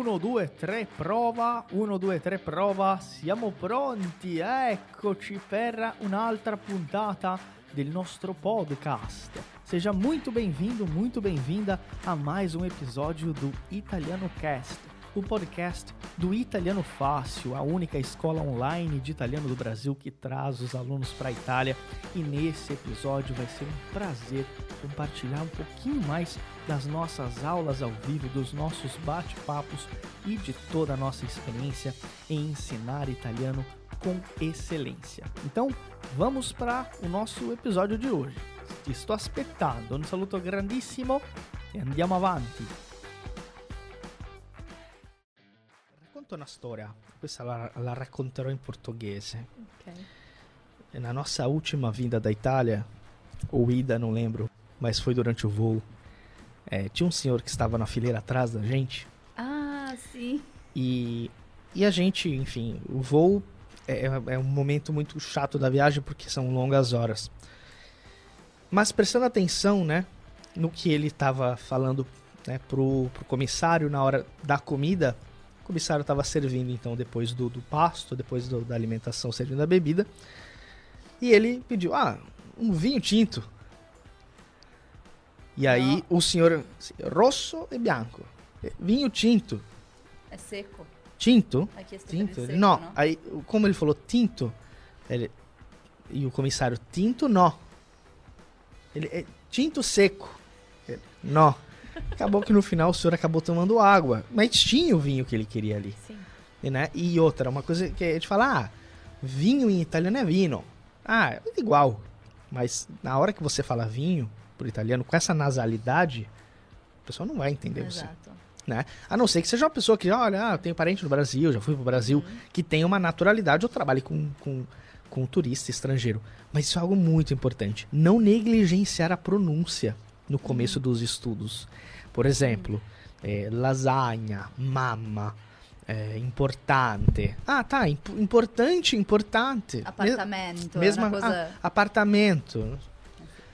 1, 2, 3, prova. 1, 2, 3, prova. Siamo pronti. Eccoci per un'altra puntata del nostro podcast. Seja muito bem-vindo, muito bem-vinda a mais um episódio do Italiano Cast, o podcast do Italiano Fácil, a única escola online de italiano do Brasil que traz os alunos para a Itália. E nesse episódio vai ser um prazer compartilhar um pouquinho mais das nossas aulas ao vivo, dos nossos bate-papos e de toda a nossa experiência em ensinar italiano com excelência. Então, vamos para o nosso episódio de hoje. Ti sto aspettando, un saluto grandissimo e andiamo avanti. Racconto una storia, questa la, la racconterò in portoghese. Ok. Na nossa última vinda da Itália, ou ida, não lembro, mas foi durante o voo, é, tinha um senhor que estava na fileira atrás da gente Ah, sim. e, e a gente, enfim, o voo é, é um momento muito chato da viagem porque são longas horas. Mas prestando atenção, né, no que ele estava falando né, pro, pro comissário na hora da comida, comissário estava servindo então depois do, do pasto, depois do- da alimentação, servindo a bebida, e ele pediu, ah, um vinho tinto. E aí o senhor, rosso e bianco, vinho tinto, É seco. tinto, Aqui é Tinto? seco, não. não? Aí, como ele falou tinto, ele, e o comissário, tinto não. Ele, é tinto seco. Ele, não. Acabou que no final o senhor acabou tomando água. Mas tinha o vinho que ele queria ali. Sim. E, né? e outra, uma coisa que a gente fala, ah, vinho em italiano é vino. Ah, é igual. Mas na hora que você fala vinho pro italiano, com essa nasalidade, o pessoal não vai entender você Exato. né? A não ser que seja uma pessoa que, olha, ah, eu tenho parente no Brasil, já fui pro Brasil, Uhum. que tem uma naturalidade, ou trabalhe com, com, com turista estrangeiro. Mas isso é algo muito importante. Não negligenciar a pronúncia no começo dos estudos. Por exemplo, eh, lasanha, mamma, eh, importante. Ah, tá, imp- importante, importante. Me- Apartamento. mesma é coisa... ah, apartamento.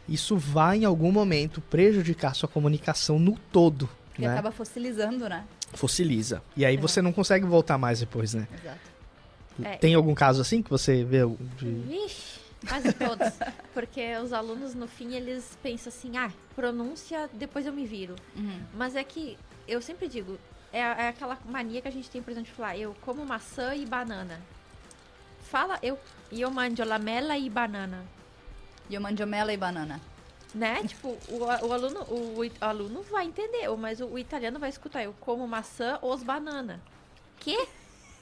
Isso vai em algum momento prejudicar sua comunicação no todo. que né? acaba fossilizando, né? fossiliza. E aí É. você não consegue voltar mais depois, né? Exato. É, Tem algum caso assim que você vê de... Vixe, quase todos. Porque os alunos, no fim, eles pensam assim, ah, pronúncia, depois eu me viro. Uhum. Mas é que, eu sempre digo, é, é aquela mania que a gente tem, por exemplo, de falar, eu como maçã e banana. Fala, eu, eu mangio lamela e banana. Io mangio mela e banana. Né? tipo, o, o aluno o, it- aluno vai entender, mas o, o italiano vai escutar, eu como maçã os banana. Que?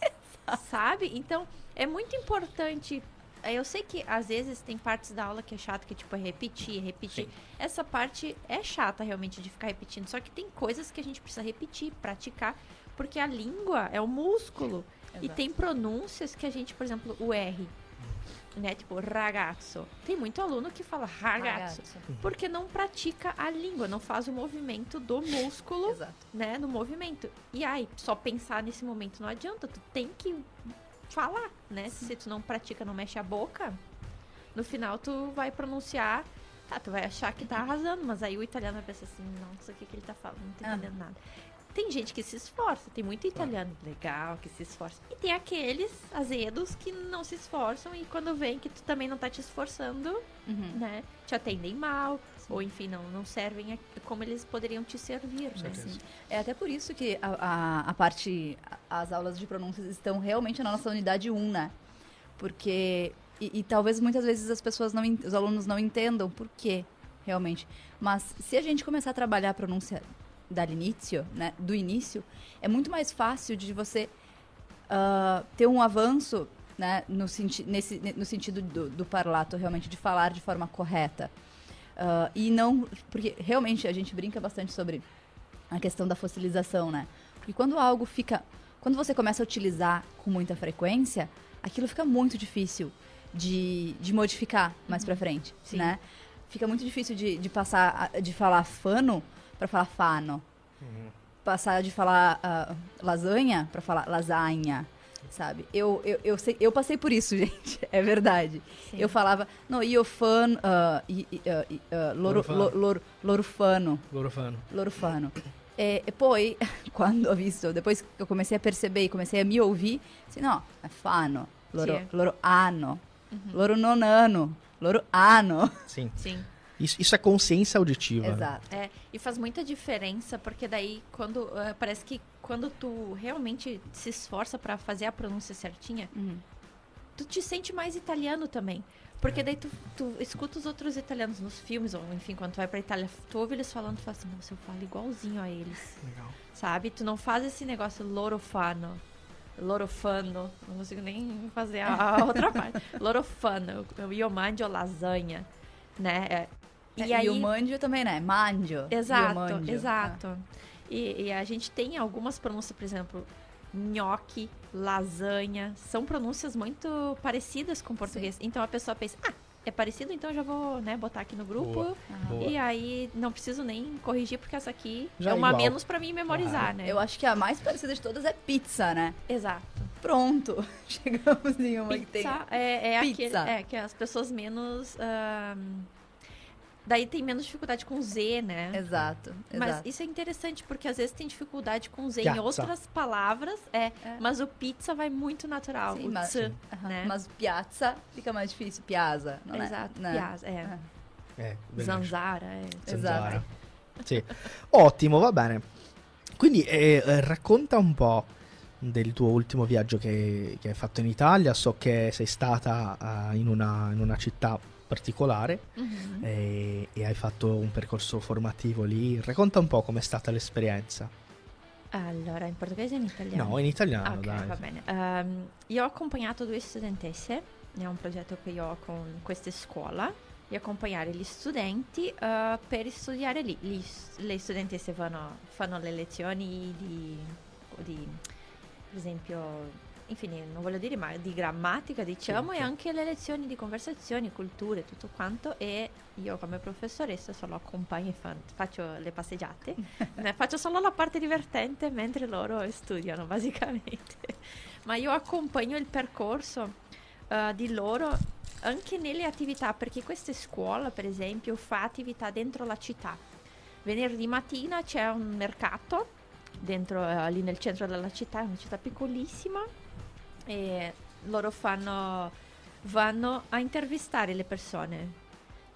Sabe? Então, é muito importante. É, Eu sei que às vezes tem partes da aula que é chato, que tipo é repetir, repetir. Sim. Essa parte é chata realmente de ficar repetindo. Só que tem coisas que a gente precisa repetir, praticar, porque a língua é o músculo. E Exato. tem pronúncias que a gente, por exemplo, o R, né? Tipo, ragazzo. Tem muito aluno que fala ragazzo. Ragazzo. Porque não pratica a língua, não faz o movimento do músculo, Exato. né, no movimento. E aí, só pensar nesse momento não adianta, tu tem que falar, né? Se tu não pratica, não mexe a boca, no final tu vai pronunciar, tá, tu vai achar que tá arrasando, mas aí o italiano vai pensar assim, nossa, o que que ele tá falando? Não tô Ah. entendendo nada. Tem gente que se esforça, tem muito italiano legal que se esforça. E tem aqueles azedos que não se esforçam e quando vem que tu também não tá te esforçando, Uhum. né? Te atendem mal, ou enfim, não, não servem como eles poderiam te servir, né? certeza. É até por isso que a, a, a parte, a- as aulas de pronúncias estão realmente na nossa unidade 1, né? Porque, e, e talvez muitas vezes as pessoas não, os alunos não entendam por quê, realmente. Mas se a gente começar a trabalhar a pronúncia dall'inizio, né, do início, é muito mais fácil de você ah, ter um avanço, né, no, senti nesse, no sentido do, do parlato, realmente, de falar de forma correta. Ah, e não. Porque realmente a gente brinca bastante sobre a questão da fossilização, né? Porque quando algo fica. Quando você começa a utilizar com muita frequência, aquilo fica muito difícil de, de modificar mais pra frente, Sim. né? Fica muito difícil de, de passar, de falar fano pra falar fano. Passar de falar ah, lasanha pra falar lasanha, sabe? Eu, eu, eu, sei, eu passei por isso, gente, é verdade. Sim. Eu falava, no, io fan, uh, i, i, uh, uh, loro, Lorofano. lo- loro- lorofano, Gorofano. lorofano. E, e poi, quando ho visto, depois que eu comecei a perceber e comecei a me ouvir, assim, não, é fanno, loro, Sì. loro hanno, loro non hanno, loro hanno. Sim. Sim. Isso, isso é consciência auditiva. né? Exato. É, e faz muita diferença, porque daí quando eh, parece que quando tu realmente se esforça pra fazer a pronúncia certinha, Uhum. tu te sente mais italiano também. Porque daí tu, tu escuta os outros italianos nos filmes, ou enfim, quando tu vai pra Itália, tu ouve eles falando, tu fala assim, nossa, eu falo igualzinho a eles. Legal. Sabe? Tu não faz esse negócio loro fanno. Loro fanno. Não consigo nem fazer a, a outra parte. Loro fanno. Io mangio lasanha. Né? É, E, aí, o mandio também, né? Mandio. Exato, Io mangio. exato. E, e a gente tem algumas pronúncias, por exemplo, nhoque, lasanha. São pronúncias muito parecidas com o português. Então a pessoa pensa, ah, é parecido, então eu já vou né, botar aqui no grupo. Boa. Ah. Boa. E aí não preciso nem corrigir, porque essa aqui Já é é uma igual. menos pra mim memorizar, né? Eu acho que a mais parecida de todas é pizza, né? Exato. Pronto. Chegamos em uma que tem. Pizza é, é Pizza. aquele. É, que as pessoas menos. ahn, daí tem menos dificuldade com Z, né? Exato, Mas exato. isso é interessante, porque às vezes tem dificuldade com Z Piazza. em outras palavras, é, É. mas o pizza vai muito natural. Sim, o mas- Aham, né? Mas piazza fica mais difícil. Piazza, não é? Exato, Né? piazza, é. Eh, bellissimo. Zanzara, é. Zanzara. Esatto. Sì. Ottimo, va bene. Quindi eh, eh, racconta un po' del tuo ultimo viaggio che, che hai fatto in Italia. So che sei stata eh, in, una, in una città particolare Uhum. e, e hai fatto un percorso formativo lì. Racconta un po' com'è stata l'esperienza. Allora, in portoghese e in italiano? No, in italiano, ok, dai. va bene. Ehm, io ho accompagnato due studentesse, è un progetto che io ho con questa scuola, di accompagnare gli studenti eh, per studiare lì. Gli le studentesse vanno, fanno le lezioni di, di, per esempio, infine, non voglio dire, ma di grammatica, diciamo, Sì, e sì. anche le lezioni di conversazioni, culture, tutto quanto. E io come professoressa solo accompagno e fa- faccio le passeggiate. Faccio solo la parte divertente mentre loro studiano, basicamente. Ma io accompagno il percorso eh, di loro anche nelle attività, perché questa scuola, per esempio, fa attività dentro la città. Venerdì mattina c'è un mercato dentro, eh, lì nel centro della città, è una città piccolissima e loro fanno, vanno a intervistare le persone.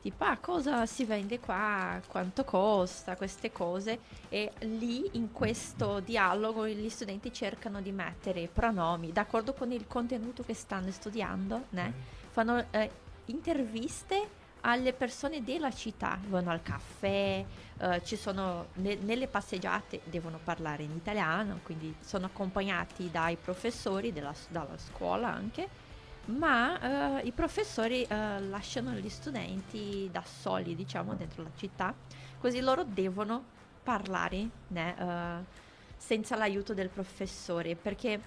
Tipo, ah, cosa si vende qua, quanto costa, queste cose. E lì, in questo dialogo, gli studenti cercano di mettere pronomi, d'accordo con il contenuto che stanno studiando, né? fanno eh, interviste alle persone della città, vanno al caffè, eh, ci sono ne- nelle passeggiate devono parlare in italiano, quindi sono accompagnati dai professori della, dalla scuola anche, ma eh, i professori eh, lasciano gli studenti da soli, diciamo, dentro la città, così loro devono parlare né, eh, senza l'aiuto del professore, perché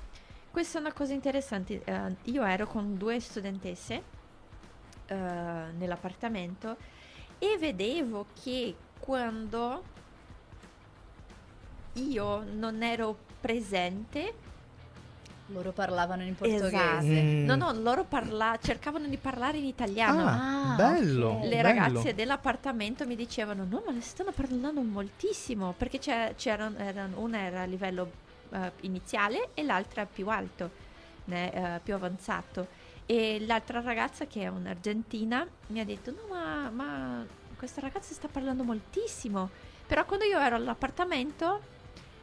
questa è una cosa interessante. eh, io ero con due studentesse eh, nell'appartamento e vedevo che quando io non ero presente, Loro parlavano in portoghese. esatto, Mm. no, no, loro parla- cercavano di parlare in italiano. Ah, Ah, bello. Le bello. ragazze dell'appartamento mi dicevano: No, ma le stanno parlando moltissimo. Perché c'erano, erano- una era a livello eh, iniziale e l'altra più alto, né, eh, più avanzato. E l'altra ragazza, che è un'argentina, mi ha detto: No, ma, ma questa ragazza sta parlando moltissimo. Però quando io ero all'appartamento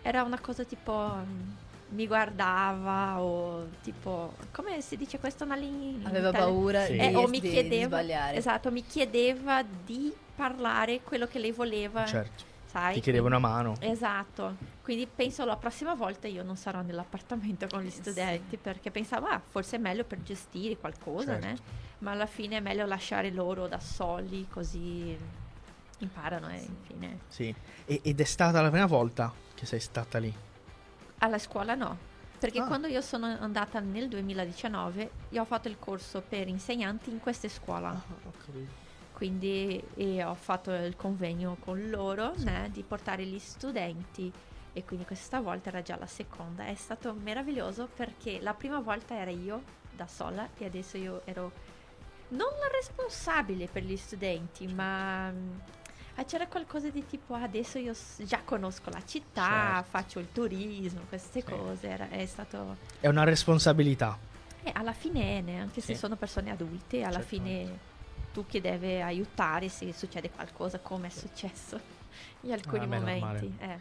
era una cosa tipo. mm, mi guardava o tipo come si dice questo una in Aveva Italia? paura Sì. di, Eh, o mi di- di chiedeva, sbagliare. esatto, mi chiedeva di parlare quello che lei voleva, Certo, sai? ti chiedeva una mano. Esatto, quindi penso la prossima volta io non sarò nell'appartamento con gli Sì. studenti perché pensavo, ah, forse è meglio per gestire qualcosa, Certo. ma alla fine è meglio lasciare loro da soli così imparano e infine. Sì. E- ed è stata la prima volta che sei stata lì. Alla scuola no, perché Ah. quando io sono andata nel 2019 io ho fatto il corso per insegnanti in questa scuola. ho capito. quindi e ho fatto il convegno con loro né, di portare gli studenti e quindi questa volta era già la seconda. È stato meraviglioso perché la prima volta era io da sola e adesso io ero non la responsabile per gli studenti, ma mm, Ah, c'era qualcosa di tipo, ah, adesso io già conosco la città, Certo. faccio il turismo, queste Sì. cose. Era- è stato... È una responsabilità. E alla fine, neanche se Sì. sono persone adulte, alla Certamente. fine tu che deve aiutare se succede qualcosa, come è successo in alcuni Ah, beh, normale. momenti. eh.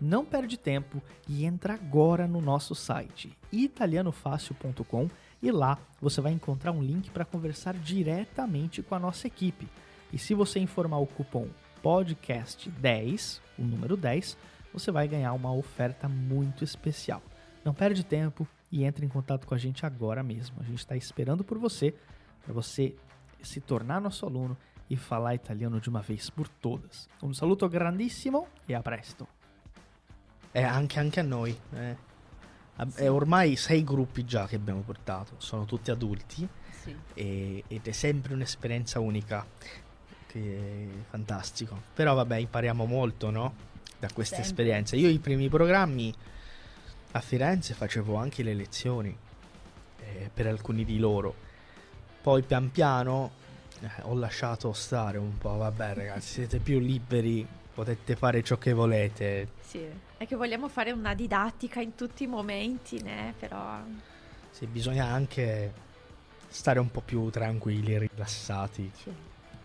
não perde tempo e entra agora no nosso site italianofácil.com e lá você vai encontrar um link para conversar diretamente com a nossa equipe. E se você informar o cupom podcast10, o número 10, você vai ganhar uma oferta muito especial. Não perde tempo e entre em contato com a gente agora mesmo. A gente está esperando por você para você se tornar nosso aluno e falar italiano de uma vez por todas. Un saluto grandissimo e a presto. E anche, anche a noi. eh. Ab- è ormai sei gruppi già che abbiamo portato. Sono tutti adulti Sì. e- ed è sempre un'esperienza unica. Che è fantastico. Però vabbè, impariamo molto, no? Da queste Sempre. esperienze. Io i primi programmi a Firenze facevo anche le lezioni eh, per alcuni di loro. Poi pian piano eh, ho lasciato stare un po'. Vabbè, ragazzi, siete più liberi, potete fare ciò che volete. Sì, è che vogliamo fare una didattica in tutti i momenti, né? Però Sì, bisogna anche stare un po' più tranquilli e rilassati. sì.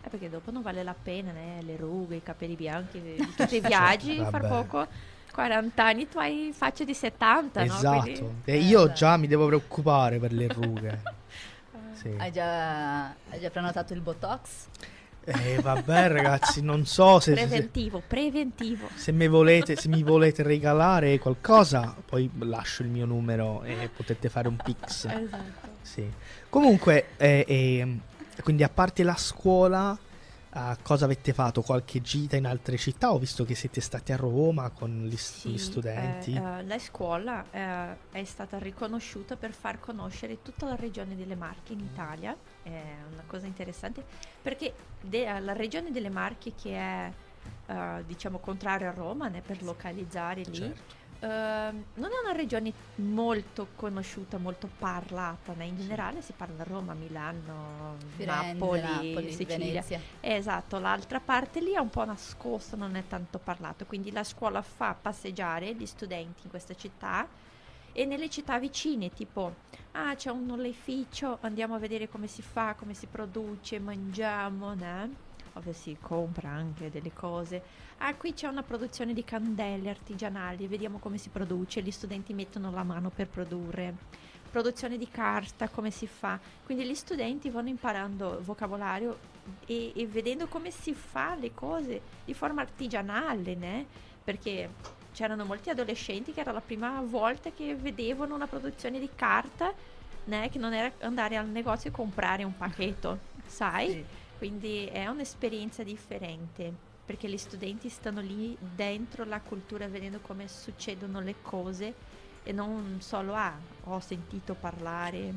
È perché dopo non vale la pena, né? Le rughe, i capelli bianchi, tutti i viaggi, far Vabbè. poco 40 anni tu hai faccia di 70, no? esatto. Quindi- E Eh, io beh. già mi devo preoccupare per le rughe. Sì. Hai già, hai già prenotato il Botox? Eh, vabbè, ragazzi, non so se, se, Preventivo, preventivo. se mi volete, se mi volete regalare qualcosa, poi lascio il mio numero e potete fare un pix. Esatto. Sì. Comunque, eh, ehm, quindi a parte la scuola, ah, cosa avete fatto? Qualche gita in altre città? Ho visto che siete stati a Roma con gli, st- gli Sì, studenti. eh, eh, la scuola eh, è stata riconosciuta per far conoscere tutta la regione delle Marche in Italia, è una cosa interessante, perché de- la regione delle Marche che è eh, diciamo contraria a Roma, né, per localizzare lì, Certo. Ehm, non è una regione molto conosciuta, molto parlata, né? in generale si parla Roma, Milano, Firenze, Napoli, Napoli, Sicilia. Venezia. Esatto, l'altra parte lì è un po' nascosta, non è tanto parlato, quindi la scuola fa passeggiare gli studenti in questa città e nelle città vicine, tipo, ah c'è un oleificio, andiamo a vedere come si fa, come si produce, mangiamo, né? Ovvio si compra anche delle cose. Ah, qui c'è una produzione di candele artigianali, vediamo come si produce, gli studenti mettono la mano per produrre. Produzione di carta, come si fa. Quindi gli studenti vanno imparando vocabolario e, e vedendo come si fa le cose di forma artigianale, né? Perché c'erano molti adolescenti che era la prima volta che vedevano una produzione di carta, né? Che non era andare al negozio e comprare un pacchetto, sai? Sì. Quindi è un'esperienza differente perché gli studenti stanno lì dentro la cultura vedendo come succedono le cose e non solo ah, ho sentito parlare,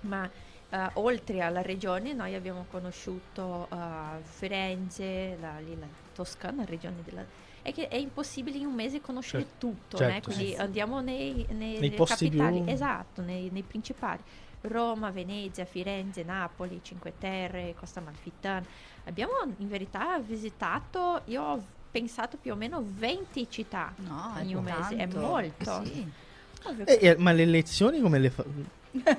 ma eh, oltre alla regione noi abbiamo conosciuto eh, Firenze, la, la Toscana, regione della... È che è impossibile in un mese conoscere Certo. tutto, Certo, sì, quindi sì. andiamo nei, nei, Nei posti più- capitali, esatto, nei, nei principali. Roma, Venezia, Firenze, Napoli, Cinque Terre, Costa Malfitana. Abbiamo in verità visitato, io ho pensato più o meno 20 città No, in un mese, è molto. Sì. Eh, eh, ma le lezioni come le, fa-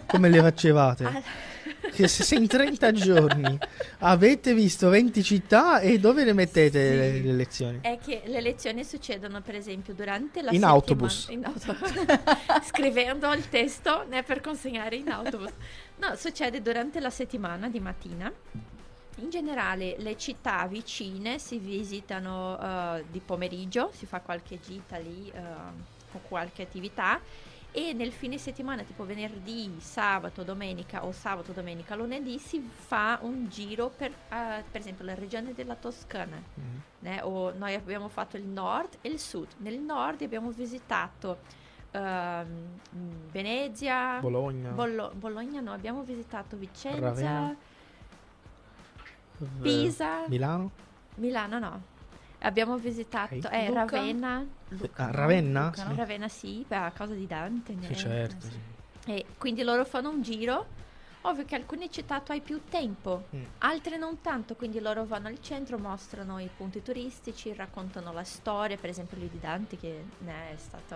come le facevate? Che se in 30 giorni avete visto 20 città e dove le mettete Sì. le, le lezioni? È che le lezioni succedono, per esempio, durante la In settimana- autobus. in autobus. Scrivendo il testo né, per consegnare in autobus. No, succede durante la settimana di mattina. In generale le città vicine si visitano eh, di pomeriggio, si fa qualche gita lì eh, o qualche attività e nel fine settimana, tipo venerdì, sabato, domenica o sabato, domenica, lunedì, si fa un giro per, eh, per esempio, la regione della Toscana Mm. né? O noi abbiamo fatto il nord e il sud. Nel nord abbiamo visitato ehm, Venezia, Bologna, Bollo- Bologna no, abbiamo visitato Vicenza, Ravenna. Pisa, Milano? Milano no. Abbiamo visitato Ok. eh, Luca? Ravenna. Ah, no, Ravenna? Luca, no? Sì. Ravenna sì, a causa di Dante. Sì, né? certo. sì. E quindi loro fanno un giro. Ovvio che alcune città tu hai più tempo, Mm. altre non tanto, quindi loro vanno al centro, mostrano i punti turistici, raccontano la storia, per esempio lì di Dante che ne è stato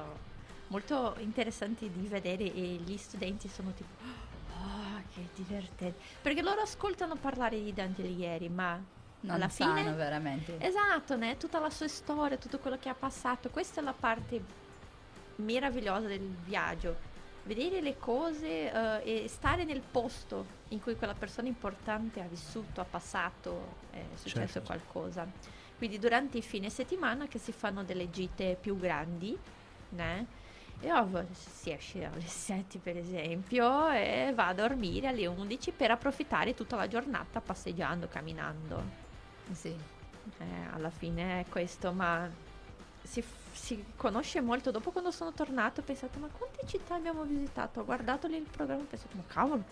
molto interessante di vedere e gli studenti sono tipo oh che divertente, perché loro ascoltano parlare di Dante Alighieri, ma Non alla sanno fine veramente. Esatto, né? tutta la sua storia, tutto quello che ha passato. Questa è la parte meravigliosa del viaggio. Vedere le cose eh, e stare nel posto in cui quella persona importante ha vissuto, ha passato, è successo Certo. qualcosa. Quindi durante i fine settimana che si fanno delle gite più grandi, né? E ovvio, si esce alle 7 per esempio e va a dormire alle 11 per approfittare tutta la giornata passeggiando, camminando. Sì. Eh, alla fine è questo, ma si, f- si conosce molto. Dopo quando sono tornato ho pensato, ma quante città abbiamo visitato? Ho guardato lì il programma e ho pensato, ma cavolo,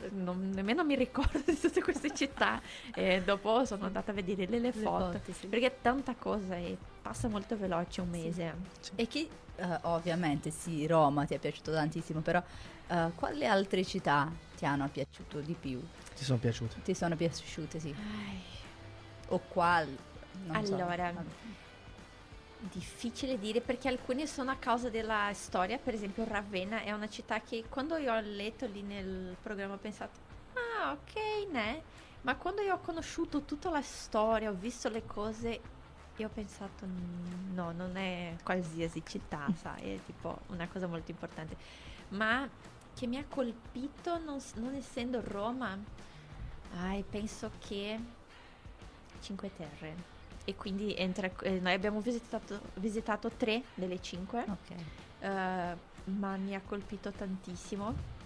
eh, non- nemmeno mi ricordo di tutte queste città. E dopo sono andata a vedere le, le Le foto. foto, sì. Perché è tanta cosa e passa molto veloce un mese. E chi, eh, ovviamente sì, Roma ti è piaciuto tantissimo, però eh, quali altre città ti hanno piaciuto di più? Ti sono piaciute? Ti sono piaciute, sì. Ai, O quali? Non so. Allora, Vabbè. Difficile dire perché alcune sono a causa della storia, per esempio Ravenna è una città che quando io ho letto lì nel programma ho pensato, ah ok, ne? Ma quando io ho conosciuto tutta la storia, ho visto le cose, io ho pensato, "Mm, no, non è qualsiasi città, sai, è tipo una cosa molto importante. Ma che mi ha colpito, non, non essendo Roma, ai, penso che Cinque Terre. E quindi entra, eh, noi abbiamo visitato, visitato tre delle cinque, Ok. eh, ma mi ha colpito tantissimo.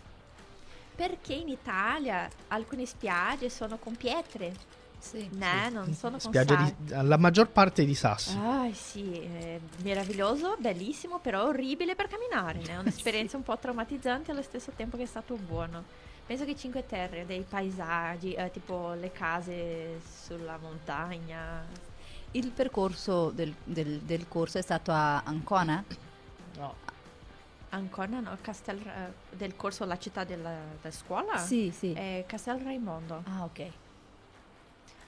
Perché in Italia alcune spiagge sono con pietre, Sì. né? non sono con Spiaggia sal- di, la maggior parte di sassi. Ah, sì, è meraviglioso, bellissimo, però orribile per camminare? È un'esperienza un po' traumatizzante allo stesso tempo che è stato buono. Penso che Cinque Terre, dei paesaggi, eh, tipo le case sulla montagna. Il percorso del, del- del corso è stato a Ancona? No. Ancona, no? Castel, eh, del corso La città della, della scuola? Sì, sì. È Castel Raimondo. Ah, ok.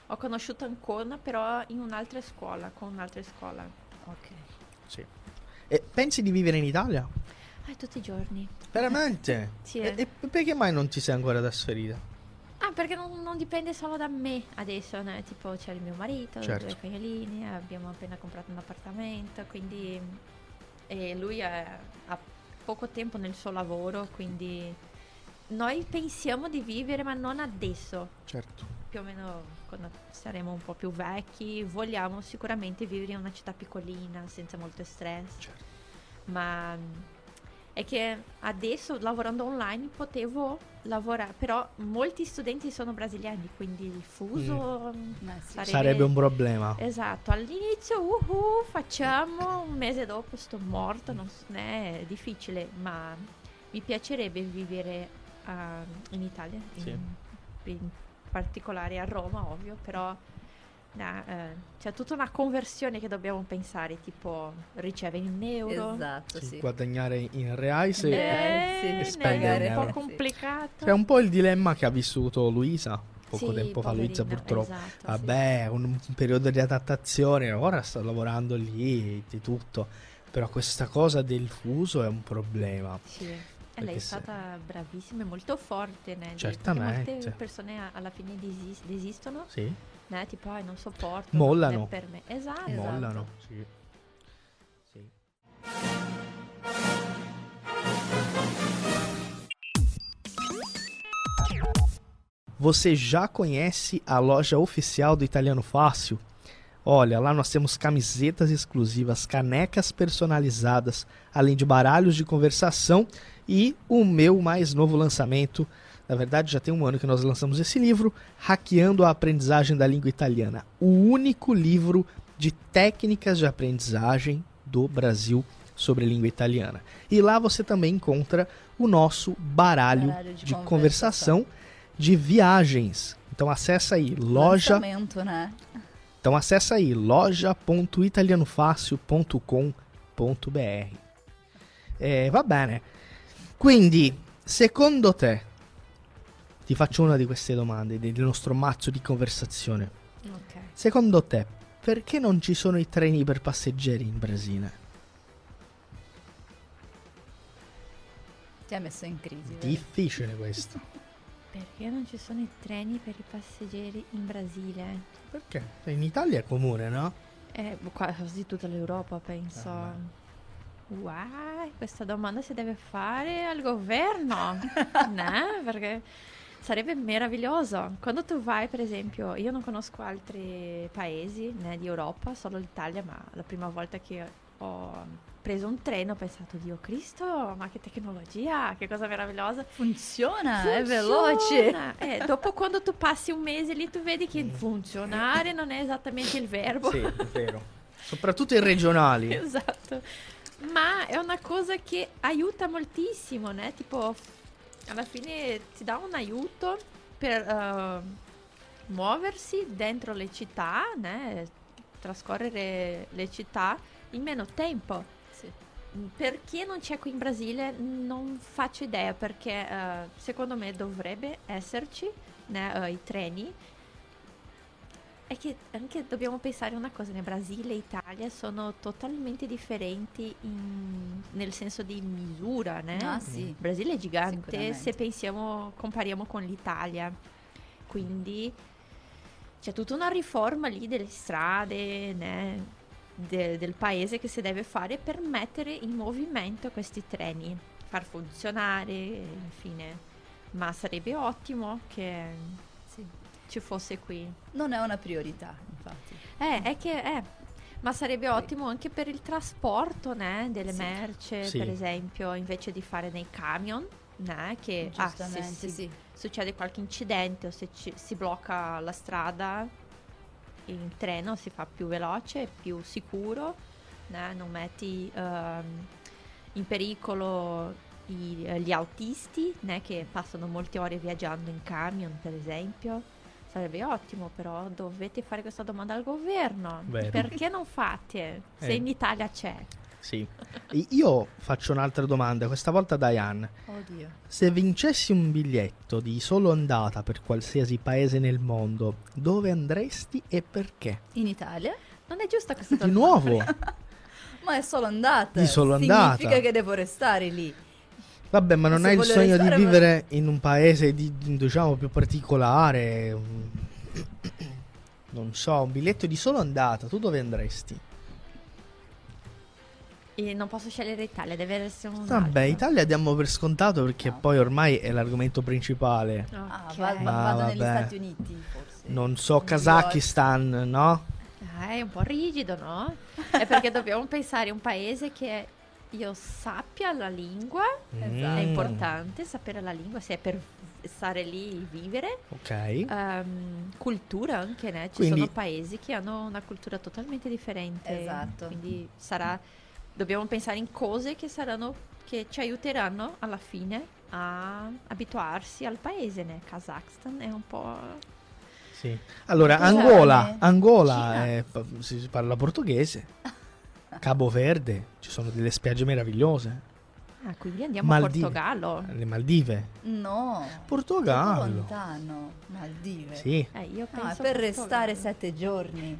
Ho conosciuto Ancona, però in un'altra scuola, con un'altra scuola. Ok. Sì. E pensi di vivere in Italia? Ah, tutti i giorni. Veramente? Sì. E, e perché mai non ti sei ancora trasferita? Ah, perché non, non dipende solo da me adesso, né? Tipo c'è il mio marito, Certo. due cagnolini, abbiamo appena comprato un appartamento, quindi... E lui è- ha poco tempo nel suo lavoro, quindi... Noi pensiamo di vivere, ma non adesso. Certo. Più o meno quando saremo un po' più vecchi, vogliamo sicuramente vivere in una città piccolina, senza molto stress. Certo. Ma è che adesso lavorando online potevo lavorare, però molti studenti sono brasiliani, quindi il fuso mm, sì. Sarebbe- Sarebbe un problema. Esatto, all'inizio uhu, facciamo, un mese dopo sto morta, non è difficile, ma mi piacerebbe vivere ah, in Italia, in, Sì. in particolare a Roma, ovvio, però nah, eh, c'è tutta una conversione che dobbiamo pensare, tipo riceve in euro. Esatto, Sì. Guadagnare in reais e... Eh, sì, e spendere è un in po' euro. complicato. È un po' il dilemma che ha vissuto Luisa poco Sì, tempo fa. Luisa purtroppo. esatto. Vabbè, un, un periodo di adattazione, ora sta lavorando lì di tutto. Però questa cosa del fuso è un problema. Sì. E lei è se- stata bravissima e molto forte, perché Certamente. Molte persone alla fine desis- desistono, Sì, né? Tipo, "Ah, non sopporto. Mollano. non è per me. Esatto. Esatto. mollano. Sì. Sì. Você já conhece a loja oficial do Italiano Fácil? Olha, lá nós temos camisetas exclusivas, canecas personalizadas, além de baralhos de conversação e o meu mais novo lançamento. Na verdade, já tem um ano que nós lançamos esse livro, Hackeando a Aprendizagem da Língua Italiana. O único livro de técnicas de aprendizagem do Brasil sobre língua italiana. E lá você também encontra o nosso baralho, Baralho de de, conversação. conversação. de viagens. Então acessa aí, loja né? então acessa aí loja.italianofácil.com.br. Eh, va bene. Quindi, secondo te, ti faccio una di queste domande del nostro mazzo di conversazione. Ok. Secondo te, perché non ci sono i treni per passeggeri in Brasile? Ti ha messo in crisi. vero? Difficile questo. Perché non ci sono i treni per i passeggeri in Brasile? Perché? In Italia è comune, no? Eh, quasi tutta l'Europa, penso. Ah, Wow, questa domanda si deve fare al governo, no? Perché sarebbe meraviglioso. Quando tu vai, per esempio, io non conosco altri paesi né, di Europa, solo l'Italia, ma la prima volta che ho preso un treno ho pensato, Dio Cristo, ma che tecnologia, che cosa meravigliosa. Funziona, è veloce. Funziona. Eh, dopo quando tu passi un mese lì tu vedi che funzionare non è esattamente il verbo. Sì, è vero. Soprattutto i regionali. Esatto. Ma è una cosa che aiuta moltissimo, né? Tipo, alla fine ti dà un aiuto per eh, muoversi dentro le città, né? Trascorrere le città in meno tempo. Sì. Perché non c'è qui in Brasile? Non faccio idea, perché eh, secondo me dovrebbe esserci né, eh, i treni. È che anche dobbiamo pensare una cosa, nel Brasile e Italia sono totalmente differenti in- nel senso di misura, né? Ah, sì. Il Brasile è gigante se pensiamo, compariamo con l'Italia. Quindi c'è tutta una riforma lì delle strade, né, de- del paese che si deve fare per mettere in movimento questi treni, far funzionare, infine. Ma sarebbe ottimo che. Ci fosse qui. Non è una priorità, infatti. Eh, è che eh, ma sarebbe ottimo anche per il trasporto, né, delle Sì. merce, Sì. per esempio, invece di fare nei camion, né, che ah, se si- sì. succede qualche incidente o se ci- si blocca la strada, il treno si fa più veloce, più sicuro, né, non metti ehm, in pericolo i- gli autisti, né, che passano molte ore viaggiando in camion, per esempio. Sarebbe ottimo, però dovete fare questa domanda al governo. Vero. Perché non fate? Se Eh. in Italia c'è. Sì. Io faccio un'altra domanda, questa volta a Diane. Oddio. Se vincessi un biglietto di solo andata per qualsiasi paese nel mondo, dove andresti e perché? In Italia? Non è giusta questa Di domanda. nuovo? Ma è solo andata. Di solo Significa andata. che devo restare lì. Vabbè, ma non Se hai il sogno di vivere in un paese di, diciamo più particolare? Non so, un biglietto di solo andata, tu dove andresti? E non posso scegliere Italia, deve essere un Vabbè, altro. Italia diamo per scontato perché No. poi ormai è l'argomento principale. Ah, Ma vado negli vabbè. Stati Uniti, forse. Non so, Kazakistan, no? Ah, è un po' rigido, no? È perché dobbiamo pensare a un paese che io sappia la lingua, Esatto. è Mm, importante sapere la lingua, se è per stare lì e vivere. Ok. Ehm, cultura anche, né? Ci Quindi- sono paesi che hanno una cultura totalmente differente. Esatto. Quindi sarà, dobbiamo pensare in cose che saranno, che ci aiuteranno alla fine a abituarsi al paese, né? Kazakhstan è un po'... Sì. Allora? Angola, Angola si si parla portoghese. Cabo Verde, ci sono delle spiagge meravigliose. Ah, quindi andiamo Maldive. a Portogallo. Le Maldive. No. Portogallo. lontano. Maldive. Sì. Eh, io penso per Portogallo. restare sette giorni.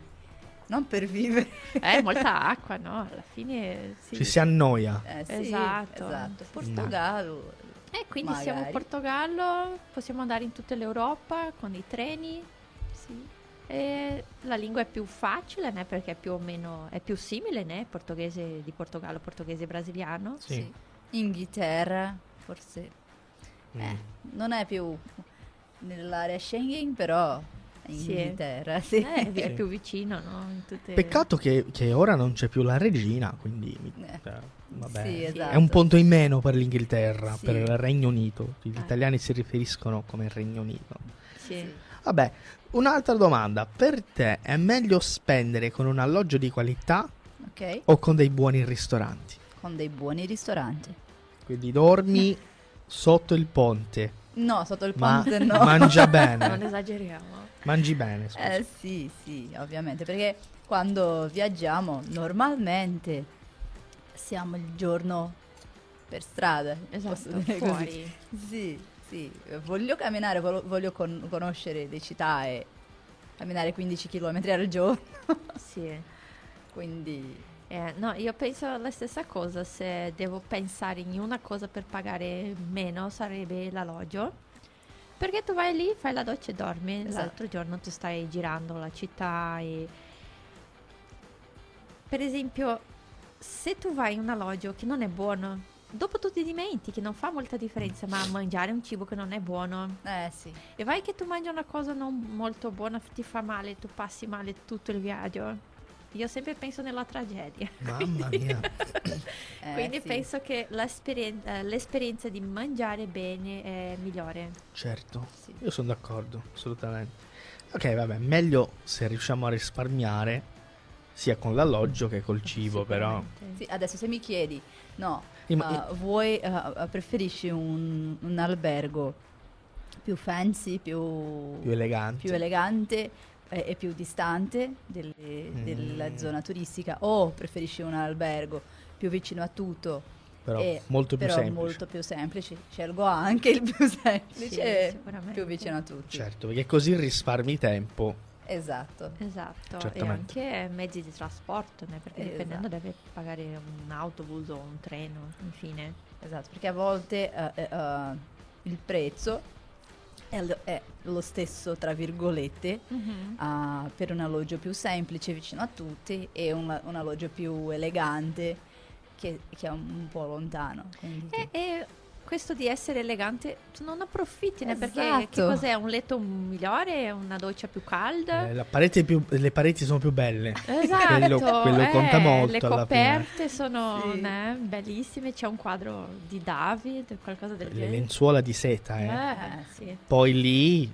Non per vivere. Eh, molta acqua, no? Alla fine sì. Ci si annoia. Eh, sì, Esatto. esatto. Portogallo. E quindi siamo in Magari. Portogallo, possiamo andare in tutta l'Europa con i treni. Sì. E la lingua è più facile, né? Perché è più o meno è più simile, né? Portoghese di Portogallo, portoghese brasiliano. Sì. Inghilterra, forse. Mm. Eh, non è più nell'area Schengen, però è Sì. Inghilterra, sì. Eh, è Sì. più vicino, no? In tutte- Peccato che, che ora non c'è più la regina, quindi mi- Eh, eh, vabbè. sì, È esatto. un punto in meno per l'Inghilterra, Sì. per il Regno Unito. Gli Eh. italiani si riferiscono come Regno Unito. Sì. Vabbè, un'altra domanda. Per te è meglio spendere con un alloggio di qualità Ok, o con dei buoni ristoranti? con dei buoni ristoranti. Quindi dormi sotto il ponte, No, sotto il ma ponte no. mangia Non bene. esageriamo. Mangi bene, scusa. Eh sì, sì, ovviamente, perché quando viaggiamo normalmente siamo il giorno per strada, Esatto, dire così. fuori. Sì, sì, voglio camminare, voglio con- conoscere le città e camminare 15 km al giorno, Sì. quindi Eh, no, io penso la stessa cosa, se devo pensare in una cosa per pagare meno sarebbe l'alloggio. Perché tu vai lì, fai la doccia e dormi, Esatto. l'altro giorno tu stai girando la città e... Per esempio, se tu vai in un alloggio che non è buono, dopo tu ti dimentichi, non fa molta differenza, ma mangiare un cibo che non è buono eh sì. e vai che tu mangi una cosa non molto buona, ti fa male, tu passi male tutto il viaggio. Io sempre penso nella tragedia. Mamma mia. Eh, Quindi sì. penso che l'esperien- eh, l'esperienza di mangiare bene è migliore. Certo, Sì. io sono d'accordo, assolutamente. Ok, vabbè, meglio se riusciamo a risparmiare sia con l'alloggio che col cibo, però. Sì, adesso se mi chiedi, no, uh, vuoi, uh, preferisci un, un albergo più fancy, più, più elegante. più elegante e, e più distante delle- Mm. della zona turistica o preferisci un albergo più vicino a tutto però e- molto più però semplice. molto più semplice scelgo anche il più semplice Sì, e più vicino a tutti Certo, perché così risparmi tempo. Esatto Esatto, e anche mezzi di trasporto, né? perché Esatto. dipendendo deve pagare un autobus o un treno, infine. esatto perché a volte eh, eh, il prezzo è lo, è lo stesso tra virgolette ah, per un alloggio più semplice vicino a tutti e un, un alloggio più elegante che, che è un, un po' lontano E, e questo di essere elegante, tu non approfitti, né? perché che Esatto. cos'è? Un letto migliore, una doccia più calda? Eh, la parete più- le pareti sono più belle. Esatto, Quello- quello eh, conta molto Le alla coperte sono Sì. né, bellissime. C'è un quadro di David, qualcosa del Le genere. lenzuola di seta, eh. Eh, sì. Poi lì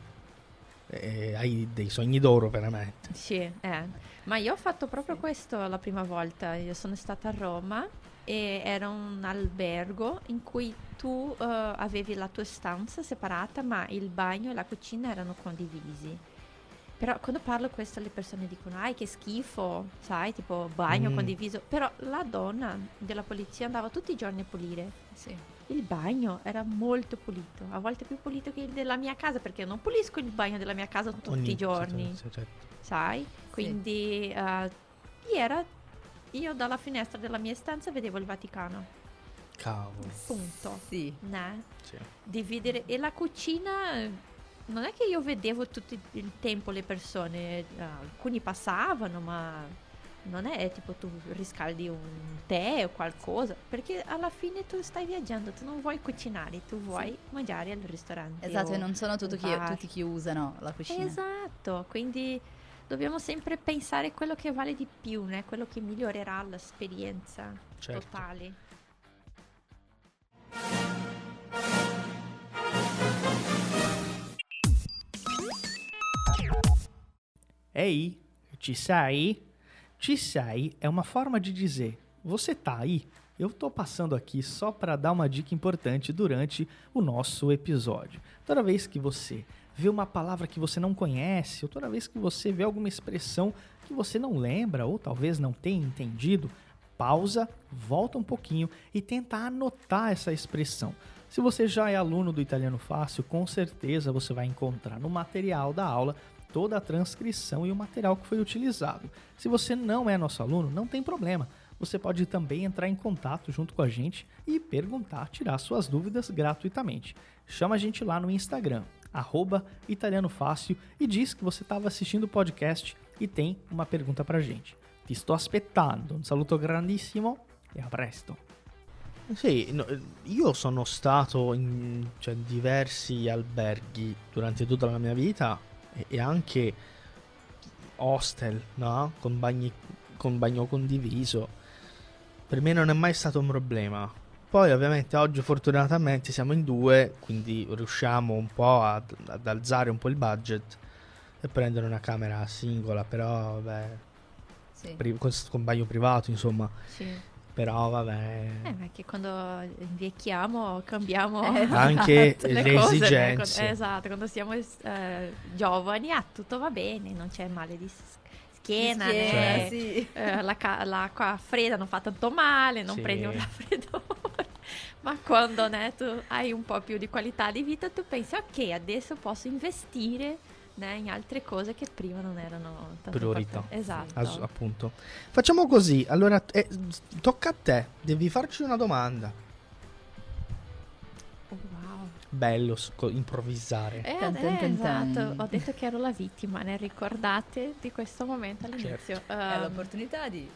eh, hai dei sogni d'oro veramente. Sì, eh. Ma io ho fatto proprio questo la prima volta. Io sono stata a Roma e era un albergo in cui tu eh, avevi la tua stanza separata, ma il bagno e la cucina erano condivisi. Però quando parlo questo le persone dicono, ai che schifo, sai, tipo bagno Mm. condiviso. Però la donna della polizia andava tutti i giorni a pulire. sì. Il bagno era molto pulito, a volte più pulito che il della mia casa, perché io non pulisco il bagno della mia casa tutti Ogni- i giorni sì, sì, certo. sai? Quindi eh, era io dalla finestra della mia stanza vedevo il Vaticano, Cavolo. punto. sì Né? Sì. Dividere e la cucina non è che io vedevo tutto il tempo le persone, alcuni passavano, ma non è tipo tu riscaldi un tè o qualcosa, perché alla fine tu stai viaggiando, tu non vuoi cucinare, tu vuoi mangiare al ristorante. esatto e non sono tutti chi, tutti chi usano la cucina Esatto, quindi dobbiamo sempre pensare quello che vale di più, né? quello che migliorerà l'esperienza Certo. totale. Ehi, ci sei? Ci sei é uma forma de dizer você tá aí? Eu tô passando aqui só para dar uma dica importante durante o nosso episódio. Toda vez que você vê uma palavra que você não conhece, ou toda vez que você vê alguma expressão que você não lembra ou talvez não tenha entendido, pausa, volta um pouquinho e tenta anotar essa expressão. Se você já é aluno do Italiano Fácil, com certeza você vai encontrar no material da aula toda a transcrição e o material que foi utilizado. Se você não é nosso aluno, não tem problema. você pode também entrar em contato junto com a gente e perguntar, tirar suas dúvidas gratuitamente. Chama a gente lá no Instagram, arroba Italiano Fácil, e diz que você estava assistindo o podcast e tem uma pergunta pra gente. Ti sto aspettando. Un saluto grandissimo e a presto. Sì, no, io sono stato in cioè, diversi alberghi durante tutta la mia vita e, e anche hostel, no? Con, bagni, con bagno condiviso. Per me non è mai stato un problema. Poi ovviamente oggi fortunatamente siamo in due, quindi riusciamo un po' ad, ad alzare un po' il budget e prendere una camera singola, però vabbè, Sì. pri- con, con bagno privato insomma, Sì. però vabbè. Eh, che quando invecchiamo cambiamo Eh, Anche le le cose, esigenze. Quando- esatto, quando siamo eh, giovani, ah, tutto va bene, non c'è male di schiena, Sì, né? sì. Eh, la ca- l'acqua fredda non fa tanto male, non Sì. prendi un raffreddore. Ma quando né, tu hai un po' più di qualità di vita, tu pensi, ok, adesso posso investire né, in altre cose che prima non erano tanto Priorità. importanti. Esatto. As- appunto. Facciamo così, allora eh, tocca a te, devi farci una domanda. Oh, wow. Bello sco- improvvisare. Eh, Tan, tan, tan, tan. esatto, ho detto che ero la vittima, ne ricordate di questo momento all'inizio. Certo. È Ehm, l'opportunità di...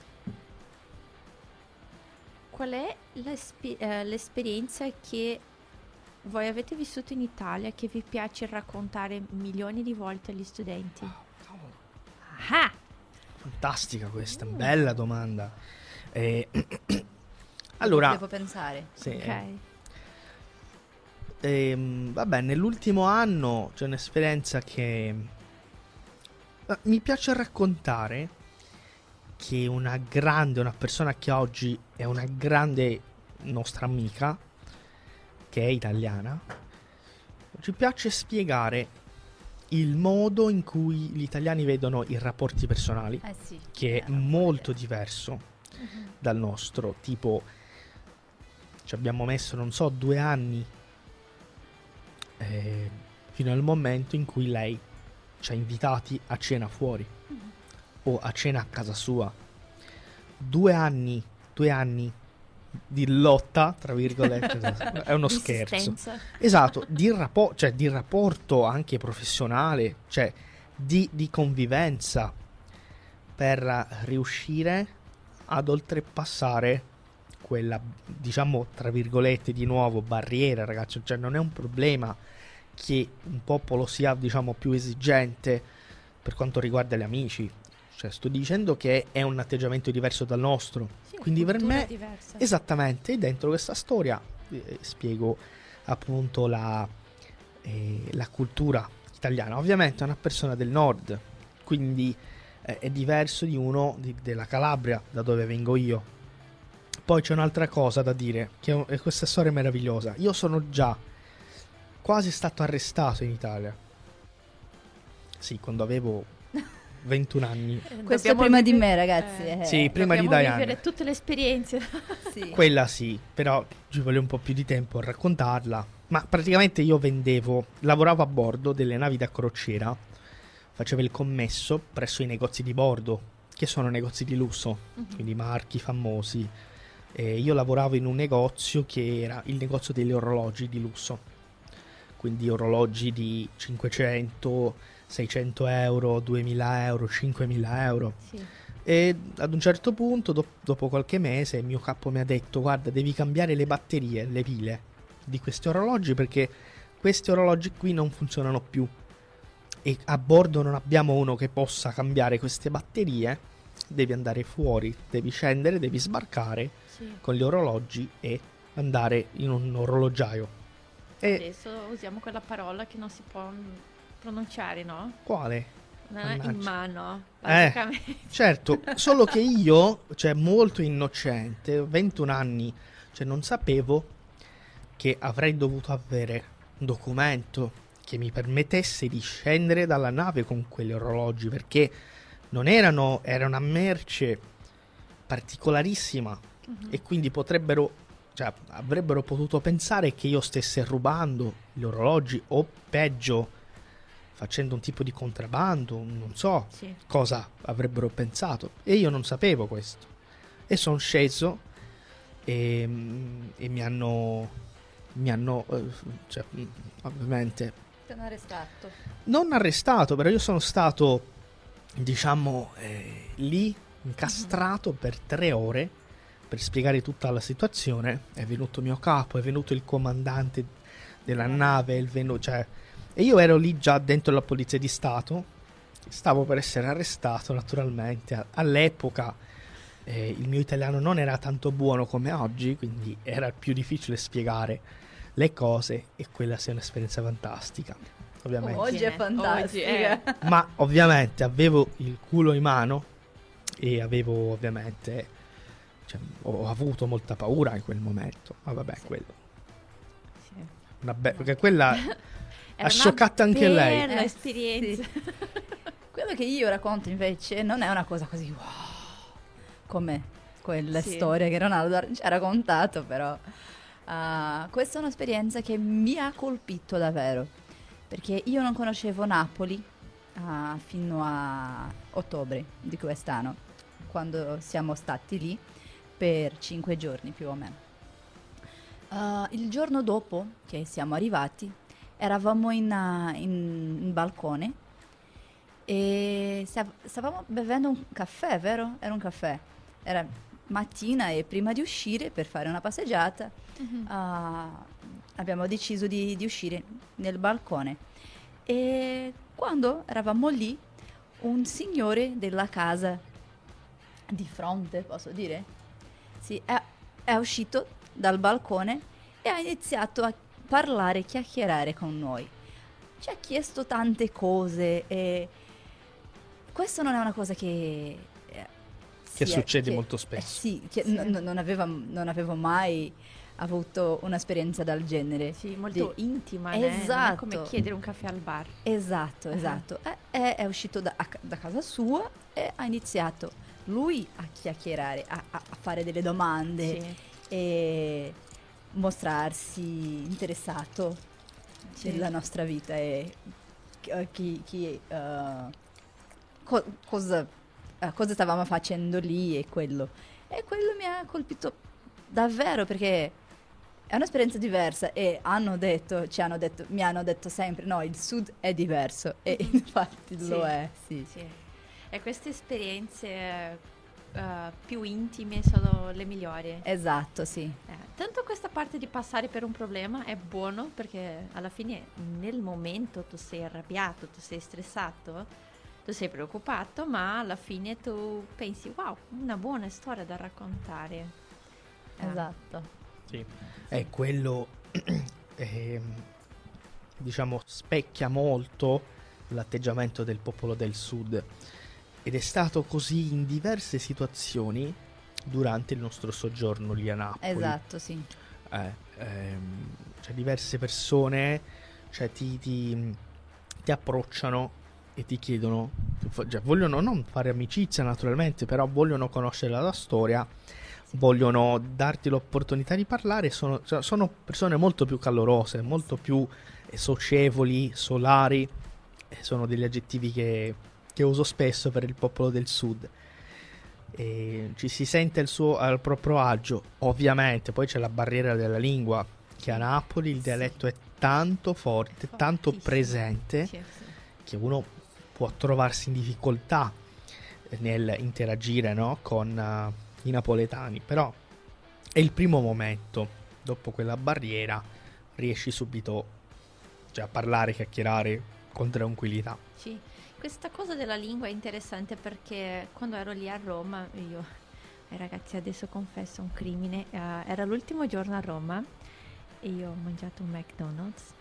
qual è eh, l'esperienza che voi avete vissuto in Italia che vi piace raccontare milioni di volte agli studenti? Ah! Fantastica questa, bella domanda. Eh, allora, Devo pensare. sì, Ok. ehm, vabbè, nell'ultimo anno c'è un'esperienza che eh, mi piace raccontare che una grande, una persona che oggi è una grande nostra amica, che è italiana, ci piace spiegare il modo in cui gli italiani vedono i rapporti personali, Eh sì. che è molto diverso Mhm. dal nostro. Tipo, ci abbiamo messo, non so, due anni eh, fino al momento in cui lei ci ha invitati a cena fuori o a cena a casa sua. Due anni, due anni di lotta, tra virgolette, è uno scherzo. Esatto, di, rappo- cioè, di rapporto anche professionale, cioè di, di convivenza per riuscire ad oltrepassare quella, diciamo, tra virgolette, di nuovo, barriera, ragazzi. Cioè, non è un problema che un popolo sia, diciamo, più esigente per quanto riguarda gli amici. Cioè, sto dicendo che è un atteggiamento diverso dal nostro. Sì, Quindi per me diversa. Esattamente, dentro questa storia eh, spiego appunto la, eh, la cultura italiana. Ovviamente è una persona del nord, quindi eh, è diverso di uno di- della Calabria, da dove vengo io. Poi c'è un'altra cosa da dire, che è questa storia meravigliosa. Io sono già quasi stato arrestato in Italia. Sì, quando avevo 21 anni. Eh, Questo dobbiamo prima di vive- me, ragazzi. eh, eh. Sì, prima di dobbiamo Diana. vivere tutte le esperienze. Sì. Quella sì, però ci vuole un po' più di tempo a raccontarla. Ma praticamente io vendevo, lavoravo a bordo delle navi da crociera, facevo il commesso presso i negozi di bordo, che sono negozi di lusso, quindi marchi famosi. E io lavoravo in un negozio che era il negozio degli orologi di lusso, quindi orologi di 500, 600 euro, 2000 euro, 5000 euro. Sì. E ad un certo punto, do- dopo qualche mese, il mio capo mi ha detto: Guarda, devi cambiare le batterie, le pile di questi orologi perché questi orologi qui non funzionano più. E a bordo non abbiamo uno che possa cambiare queste batterie. Devi andare fuori, devi scendere, devi sbarcare Sì. con gli orologi e andare in un orologiaio. E Adesso usiamo quella parola che non si può pronunciare, no? quale? È in Mannaggia. mano, Eh. Certo, solo che io, cioè molto innocente, 21 anni, cioè non sapevo che avrei dovuto avere un documento che mi permettesse di scendere dalla nave con quegli orologi, perché non erano, era una merce particolarissima Mhm. e quindi potrebbero, cioè avrebbero potuto pensare che io stesse rubando gli orologi o peggio facendo un tipo di contrabbando, non so Sì. cosa avrebbero pensato e io non sapevo questo E sono sceso e, e mi hanno, mi hanno eh, cioè, mm, ovviamente, Ti hanno arrestato. non arrestato, però io sono stato, diciamo, eh, lì incastrato per tre ore per spiegare tutta la situazione. È venuto mio capo, è venuto il comandante della nave, il venu- cioè, e io ero lì già dentro la polizia di Stato. Stavo per essere arrestato, naturalmente. All'epoca eh, il mio italiano non era tanto buono come oggi, quindi era più difficile spiegare le cose e quella sia un'esperienza fantastica. Ovviamente. Oggi è Oggi, fantastica. eh. Ma ovviamente avevo il culo in mano e avevo ovviamente cioè, ho avuto molta paura in quel momento. Ma vabbè, quello. Sì. Una be- perché quella Era scioccato anche lei. bella Eh, esperienza. sì. Quello che io racconto invece non è una cosa così wow, come quelle Sì. storie che Ronaldo ci ha raccontato, però ah, questa è un'esperienza che mi ha colpito davvero, perché io non conoscevo Napoli ah, fino a ottobre di quest'anno, quando siamo stati lì per cinque giorni più o meno. Ah, il giorno dopo che siamo arrivati, eravamo in, ah, in- in balcone e stav- stavamo bevendo un caffè, vero? Era un caffè. Era mattina e prima di uscire per fare una passeggiata ah, abbiamo deciso di, di uscire nel balcone. E quando eravamo lì, un signore della casa di fronte, posso dire? Sì, è, è uscito dal balcone e ha iniziato a parlare, chiacchierare con noi. Ci ha chiesto tante cose e questo non è una cosa che... eh, Che sì, succede che- molto eh, spesso. sì, che Sì. n- non, aveva- non avevo mai avuto un'esperienza del genere. Sì, molto Di- intima, né? Non è Esatto. come chiedere un caffè al bar. Esatto, esatto. È, è- è uscito da, da casa sua e ha iniziato lui a chiacchierare, a, a- a fare delle domande Sì. e mostrarsi interessato Sì. nella nostra vita e chi, chi- chi, eh, co- cosa, eh, cosa stavamo facendo lì e quello. E quello mi ha colpito davvero perché è un'esperienza diversa e hanno detto, ci hanno detto, mi hanno detto sempre no, il sud è diverso e infatti Sì. lo è, sì. Sì. E queste esperienze eh, più intime sono le migliori. Esatto, sì. Eh, tanto questa parte di passare per un problema è buono perché alla fine nel momento tu sei arrabbiato, tu sei stressato, tu sei preoccupato, ma alla fine tu pensi wow, una buona storia da raccontare. Eh, Esatto. Sì. E quello, ehm, diciamo, specchia molto l'atteggiamento del popolo del sud. Ed è stato così in diverse situazioni durante il nostro soggiorno lì a Napoli. Esatto, sì. Eh, ehm, cioè diverse persone cioè, ti, ti- ti approcciano e ti chiedono, cioè, vogliono non fare amicizia naturalmente, però vogliono conoscere la tua storia, vogliono darti l'opportunità di parlare, sono, cioè, sono persone molto più calorose, molto più eh, socievoli, solari, sono degli aggettivi che, che uso spesso per il popolo del sud. E ci si sente il suo al proprio agio, ovviamente, poi c'è la barriera della lingua, che a Napoli il dialetto è tanto forte, tanto Fortissimo. presente, Sì, sì. che uno può trovarsi in difficoltà nel interagire no, con eh, i napoletani, però è il primo momento, dopo quella barriera, riesci subito cioè, a parlare, chiacchierare con tranquillità. Sì, questa cosa della lingua è interessante perché quando ero lì a Roma, io, eh, ragazzi, adesso confesso un crimine, eh, era l'ultimo giorno a Roma e io ho mangiato un McDonald's,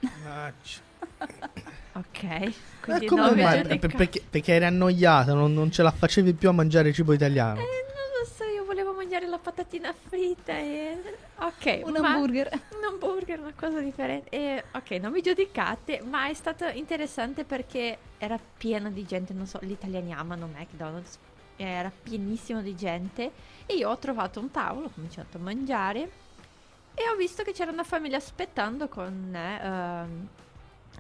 ok? Ma Quindi come non mai? perché, perché eri annoiata, non, non ce la facevi più a mangiare cibo italiano. Eh, non lo so, io volevo mangiare la patatina fritta e... Ok, Un hamburger. Un hamburger, una cosa differente. E, ok, non mi giudicate, ma è stato interessante perché era pieno di gente, non so, gli italiani amano McDonald's, era pienissimo di gente e io ho trovato un tavolo, ho cominciato a mangiare e ho visto che c'era una famiglia aspettando con, eh,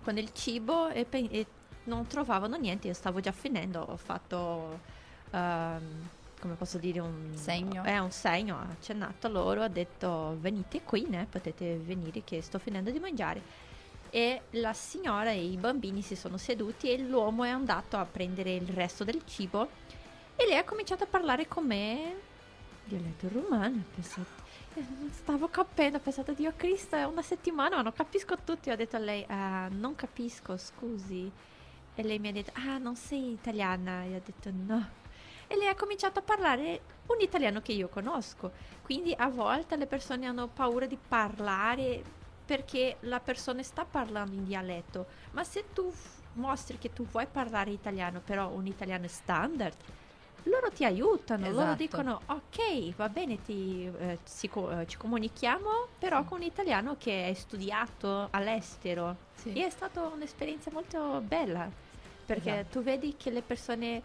con il cibo e, pe- e non trovavano niente, io stavo già finendo, ho fatto... ehm, come posso dire, un Segno. È un segno, ha accennato loro, ha detto venite qui, né? potete venire che sto finendo di mangiare. E la signora e i bambini si sono seduti e l'uomo è andato a prendere il resto del cibo e lei ha cominciato a parlare con me dialetto romano. Eh, non stavo capendo, ho pensato, Dio Cristo, è una settimana, ma non capisco tutto. Io ho detto a lei, "Ah, non capisco, scusi. E lei mi ha detto, ah, non sei italiana? Io ho detto no. E lei ha cominciato a parlare un italiano che io conosco. Quindi a volte le persone hanno paura di parlare perché la persona sta parlando in dialetto. Ma se tu f- mostri che tu vuoi parlare italiano, però un italiano standard, loro ti aiutano, loro Esatto. dicono ok, va bene, ti, eh, si eh, ci comunichiamo, però Sì. con un italiano che hai studiato all'estero. E è stata un'esperienza molto bella, perché Esatto. tu vedi che le persone,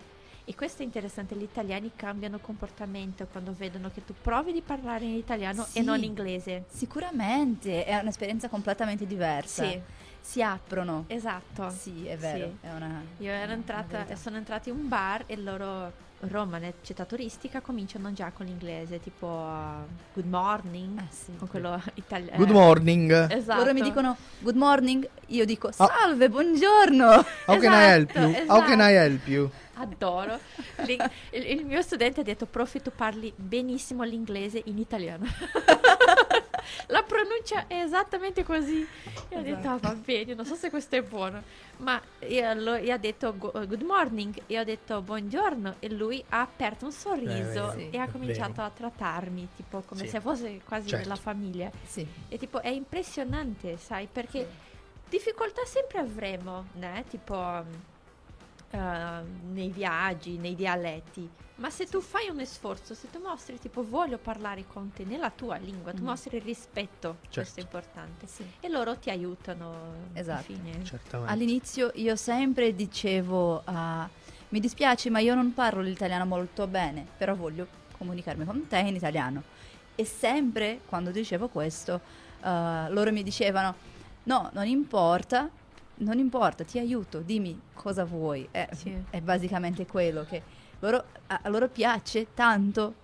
e questo è interessante, gli italiani cambiano comportamento quando vedono che tu provi di parlare in italiano Sì. e non inglese. Sicuramente è un'esperienza completamente diversa. Sì, Si aprono. esatto. Sì, è vero. Sì. È una, Io ero entrata, sono entrati in un bar e loro, Roma, nella città turistica, cominciano già con l'inglese, tipo uh, good morning, Eh, sì. con quello italiano. Good morning. Esatto. Loro mi dicono good morning, io dico Ah. salve, buongiorno. How can I help you? Esatto, How can I esatto. help you? Adoro. L'ing- il, mio studente ha detto, prof, tu parli benissimo l'inglese in italiano. La pronuncia è esattamente così. E ho detto, ah, va bene, non so se questo è buono. Ma io, io ha detto go- good morning e ho detto buongiorno e lui ha aperto un sorriso Eh, sì, e ha cominciato vero. a trattarmi, tipo come Sì. se fosse quasi Certo. della famiglia. Sì. E tipo è impressionante, sai, perché difficoltà sempre avremo, né? Tipo eh, nei viaggi, nei dialetti. Ma se tu fai un sforzo, se tu mostri tipo voglio parlare con te nella tua lingua, tu Mhm. mostri il rispetto, questo è Certo. importante. Sì. E loro ti aiutano Esatto. alla fine. Certamente. All'inizio io sempre dicevo ah, mi dispiace ma io non parlo l'italiano molto bene, però voglio comunicarmi con te in italiano. E sempre quando dicevo questo ah, loro mi dicevano no, non importa, non importa, ti aiuto, dimmi cosa vuoi. È, Sì. è basicamente quello che loro, a, a loro piace tanto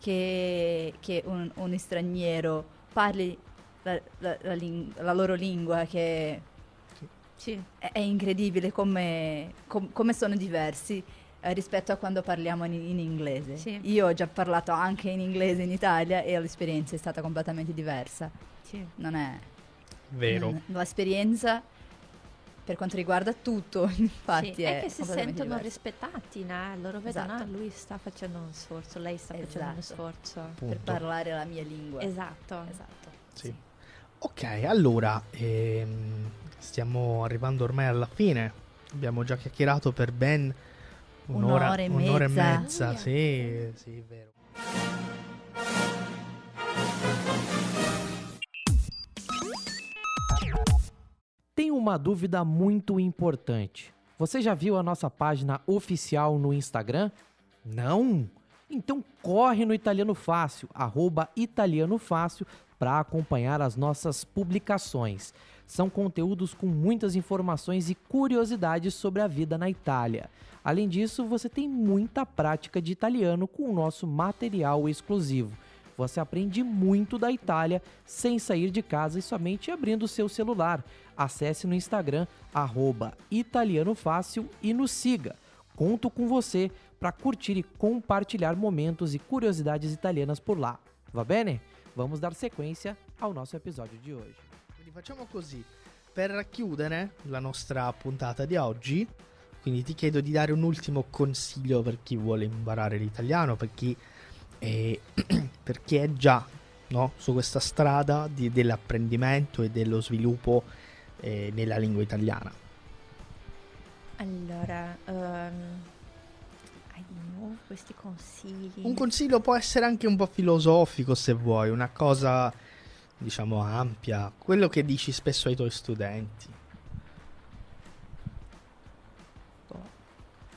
che, che un, un straniero parli la, la- la ling- la loro lingua che Sì. è, è incredibile come, com- come sono diversi eh, rispetto a quando parliamo in, in inglese. Sì. Io ho già parlato anche in inglese in Italia e l'esperienza è stata completamente diversa. Sì. Non è Vero. non- l'esperienza per quanto riguarda tutto, infatti Sì, è, è che si sentono diversa. rispettati, né? loro vedono Esatto. ah, lui sta facendo uno sforzo, lei sta facendo uno Esatto. sforzo. per Punto. parlare la mia lingua. Esatto. Esatto. Sì. Ok, allora ehm, stiamo arrivando ormai alla fine. Abbiamo già chiacchierato per ben un'ora, Un'ora e un'ora mezza. mezza. Sì, sì, è vero. Uma dúvida muito importante. Você já viu a nossa página oficial no Instagram? Não? Então corre no Italiano Fácil, arroba Italiano Fácil, para acompanhar as nossas publicações. São conteúdos com muitas informações e curiosidades sobre a vida na Itália. Além disso, você tem muita prática de italiano com o nosso material exclusivo. Você aprende muito da Itália sem sair de casa e somente abrindo seu celular. Acesse no Instagram, arroba Italiano Fácil e nos siga. Conto com você para curtir e compartilhar momentos e curiosidades italianas por lá. Va bene? Vamos dar sequência ao nosso episódio de hoje. Quindi facciamo così. Per chiudere la nostra puntata di oggi, quindi ti chiedo di dare un ultimo consiglio per chi vuole imparare l'italiano, per chi, eh, per chi è già no, su questa strada di- dell'apprendimento e dello sviluppo eh, nella lingua italiana. Allora, nuovo questi consigli? Un consiglio può essere anche un po' filosofico se vuoi, una cosa diciamo ampia, quello che dici spesso ai tuoi studenti.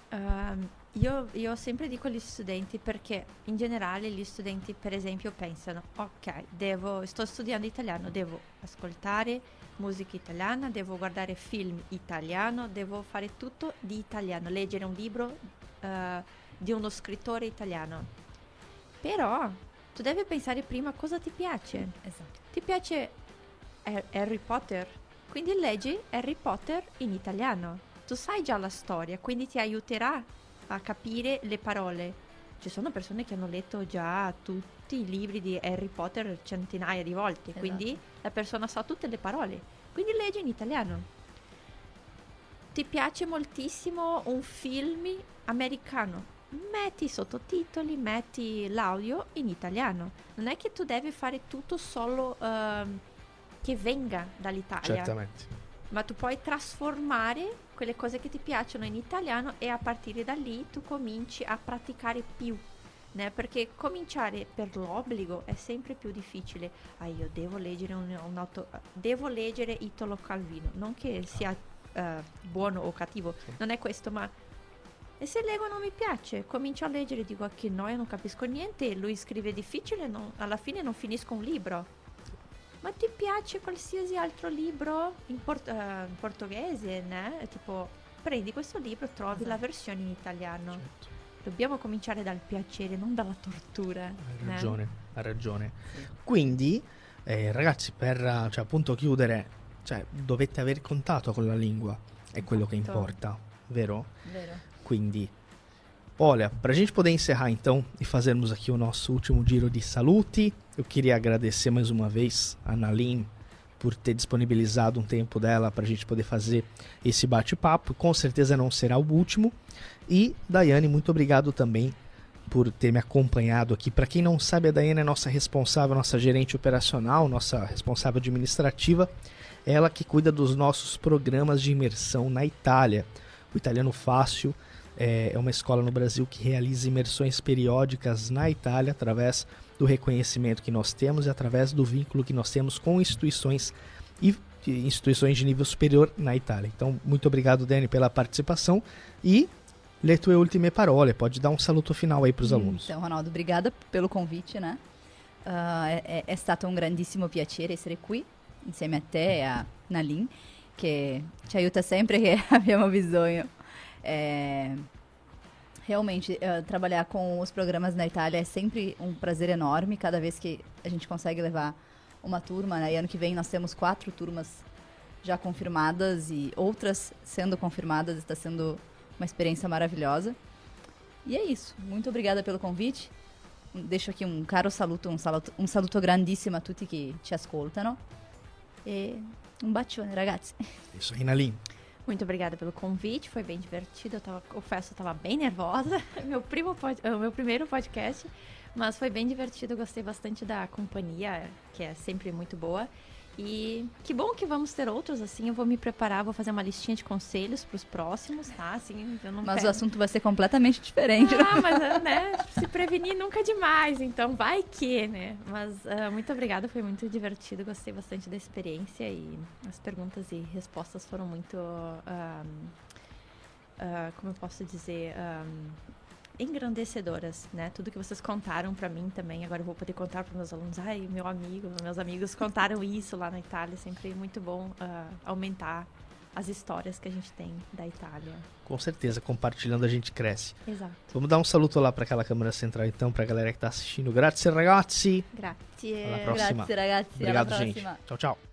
Ehm, io, io sempre dico agli studenti perché in generale gli studenti per esempio pensano ok devo, sto studiando italiano devo ascoltare musica italiana devo guardare film italiano devo fare tutto di italiano leggere un libro eh, di uno scrittore italiano. Però tu devi pensare prima cosa ti piace. Esatto. Ti piace Har- Harry Potter? Quindi leggi Harry Potter in italiano. Tu sai già la storia, quindi ti aiuterà a capire le parole. Ci sono persone che hanno letto già tutti i libri di Harry Potter centinaia di volte, Esatto. quindi la persona sa tutte le parole. Quindi leggi in italiano. Ti piace moltissimo un film americano? Metti i sottotitoli, metti l'audio in italiano. Non è che tu devi fare tutto solo ehm, che venga dall'Italia, Certamente. Ma tu puoi trasformare quelle cose che ti piacciono in italiano e a partire da lì tu cominci a praticare più. né? Perché cominciare per l'obbligo è sempre più difficile. Ah, io devo leggere un, un auto- devo leggere Italo Calvino, non che sia eh, buono o cattivo, non è questo, ma e se leggo non mi piace, comincio a leggere, dico "Ah, che noia, non capisco niente, e lui scrive difficile, non- alla fine non finisco un libro. Ma ti piace qualsiasi altro libro in, port- eh, in portoghese, né? Tipo, prendi questo libro, trovi la Esatto. versione in italiano. Certo. Dobbiamo cominciare dal piacere, non dalla tortura. Hai né? ragione, hai ragione. Quindi, eh, ragazzi, per cioè, appunto chiudere, cioè, dovete aver contatto con la lingua, è quello che Esatto. importa, vero? Vero. Quindi, olha, pra gente poder encerrar então e fazermos aqui o nosso último giro de saluti, eu queria agradecer mais uma vez a Nalim por ter disponibilizado um tempo dela pra gente poder fazer esse bate-papo. Com certeza não será o último. E Daiane, muito obrigado também por ter me acompanhado aqui. Para quem não sabe, a Daiane é nossa responsável, nossa gerente operacional, nossa responsável administrativa. Ela que cuida dos nossos programas de imersão na Itália. O Italiano Fácil é é uma escola no Brasil que realiza imersões periódicas na Itália através do reconhecimento que nós temos e através do vínculo que nós temos com instituições e instituições de nível superior na Itália. Então, muito obrigado, Dani, pela participação e le tue ultime parole. Pode dar um saluto final aí para os alunos. Então, Ronaldo, obrigada pelo convite, né? Ah, è, è- stato un grandissimo piacere essere qui insieme a te e a Nalin, che ci aiuta sempre che abbiamo bisogno. É, realmente, eh, trabalhar com os programas na Itália é sempre um prazer enorme, cada vez que a gente consegue levar uma turma. Né? E ano que vem nós temos quatro turmas já confirmadas e outras sendo confirmadas. Está sendo uma experiência maravilhosa. E é isso. Muito obrigada pelo convite. Um- Deixo aqui um caro saluto, um saluto, um saluto grandissimo a tutti che ci ascoltano. E un bacione, ragazzi. Isso aí, Nalim. Muito obrigada pelo convite, foi bem divertido. Eu tava, confesso, eu tava bem nervosa. Meu, primo pod, meu primeiro podcast, mas foi bem divertido. Eu gostei bastante da companhia, que é sempre muito boa. E que bom que vamos ter outros, assim. Eu vou me preparar, vou fazer uma listinha de conselhos pros próximos, tá? Assim, eu não Mas quero- o assunto vai ser completamente diferente. Ah, mas, né, se prevenir nunca é demais, então vai que, né? Mas ah, muito obrigada, foi muito divertido, gostei bastante da experiência e as perguntas e respostas foram muito, ah, ah, como eu posso dizer, engrandecedoras, né? Tudo que vocês contaram pra mim também, agora eu vou poder contar para meus alunos. Ai, meu amigo, meus amigos contaram isso lá na Itália, sempre muito bom ah, aumentar as histórias que a gente tem da Itália. Com certeza, compartilhando a gente cresce. Exato. Vamos dar um saluto lá para aquela câmera central então, para a galera que tá assistindo. Grazie ragazzi. Grazie. Alla prossima. Grazie, ragazzi. Obrigado, alla gente. Ciao ciao.